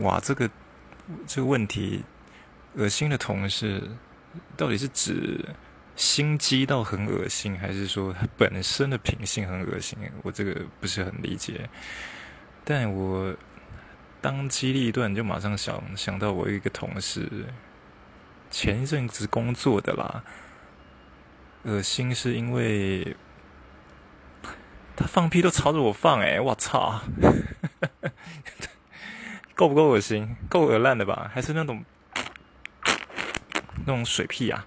哇，这个这个问题，恶心的同事到底是指心机到很恶心，还是说他本身的品性很恶心？我这个不是很理解。但我当机立断，就马上想想到我一个同事，前一阵子工作的啦，恶心是因为他放屁都朝着我放，哎，我操！够不够恶心？够恶烂的吧？还是那种那种水屁啊？